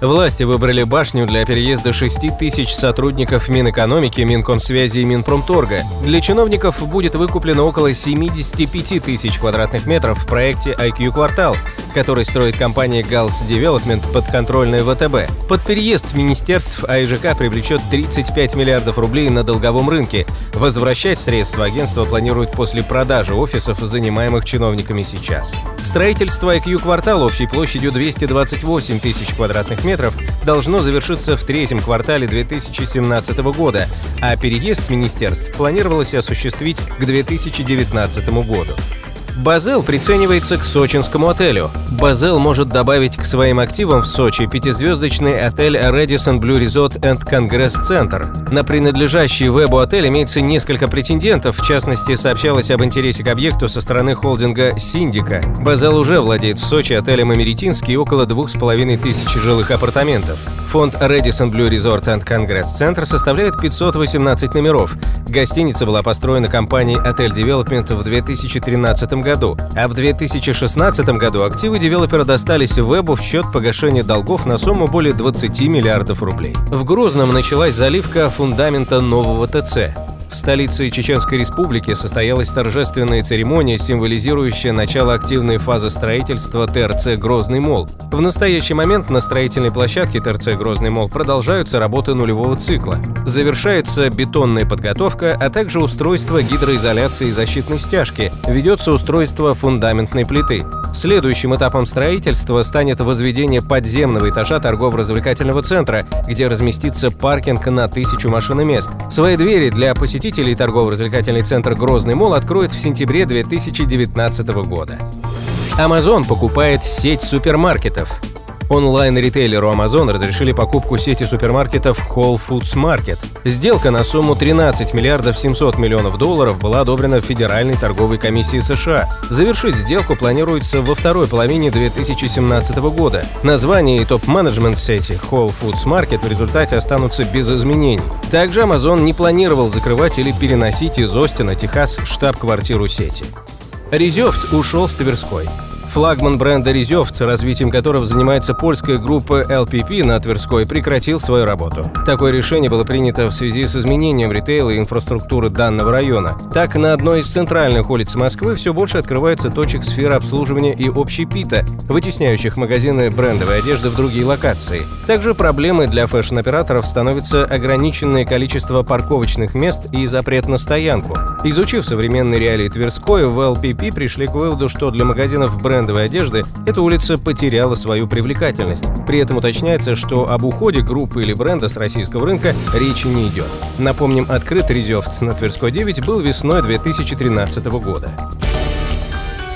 Власти выбрали башню для переезда 6 тысяч сотрудников Минэкономики, Минкомсвязи и Минпромторга. Для чиновников будет выкуплено около 75 тысяч квадратных метров в проекте IQ «Квартал», который строит компания Gals Development подконтрольная ВТБ. Под переезд министерств АИЖК привлечет 35 миллиардов рублей на долговом рынке. Возвращать средства агентство планирует после продажи офисов, занимаемых чиновниками сейчас. Строительство IQ «Квартал» общей площадью 228 тысяч квадратных метров должно завершиться в третьем квартале 2017 года, а переезд министерств планировалось осуществить к 2019 году. Базел приценивается к сочинскому отелю. Базел может добавить к своим активам в Сочи пятизвездочный отель Radisson Blue Resort and Congress Center. На принадлежащий вебу отель имеется несколько претендентов, в частности, сообщалось об интересе к объекту со стороны холдинга «Синдика». Базел уже владеет в Сочи отелем «Америтинский» около двух с половиной тысяч жилых апартаментов. Фонд Radisson Blue Resort and Congress Center составляет 518 номеров. Гостиница была построена компанией Hotel Development в 2013 году, а в 2016 году активы девелопера достались Вебу в счет погашения долгов на сумму более 20 миллиардов рублей. В Грозном началась заливка фундамента нового ТЦ. В столице Чеченской Республики состоялась торжественная церемония, символизирующая начало активной фазы строительства ТРЦ «Грозный мол». В настоящий момент на строительной площадке ТРЦ «Грозный мол» продолжаются работы нулевого цикла. Завершается бетонная подготовка, а также устройство гидроизоляции и защитной стяжки. Ведется устройство фундаментной плиты. Следующим этапом строительства станет возведение подземного этажа торгово-развлекательного центра, где разместится паркинг на тысячу машиномест. Свои двери для посетителей торгово-развлекательный центр «Грозный мол» откроет в сентябре 2019 года. Amazon покупает сеть супермаркетов. Онлайн-ритейлеру Amazon разрешили покупку сети супермаркетов Whole Foods Market. Сделка на сумму 13 миллиардов 700 миллионов долларов была одобрена Федеральной торговой комиссией США. Завершить сделку планируется во второй половине 2017 года. Название и топ-менеджмент сети Whole Foods Market в результате останутся без изменений. Также Amazon не планировал закрывать или переносить из Остина, Техас, штаб-квартиру сети. Резёфт ушел с Тверской. Флагман бренда «Резёфт», развитием которого занимается польская группа LPP на Тверской, прекратил свою работу. Такое решение было принято в связи с изменением ритейла и инфраструктуры данного района. Так, на одной из центральных улиц Москвы все больше открывается точек сферы обслуживания и общепита, вытесняющих магазины брендовой одежды в другие локации. Также проблемой для фэшн-операторов становится ограниченное количество парковочных мест и запрет на стоянку. Изучив современные реалии Тверской, в LPP пришли к выводу, что для магазинов бренда брендовой одежды, эта улица потеряла свою привлекательность. При этом уточняется, что об уходе группы или бренда с российского рынка речи не идет. Напомним, открыт резерв на Тверской 9 был весной 2013 года.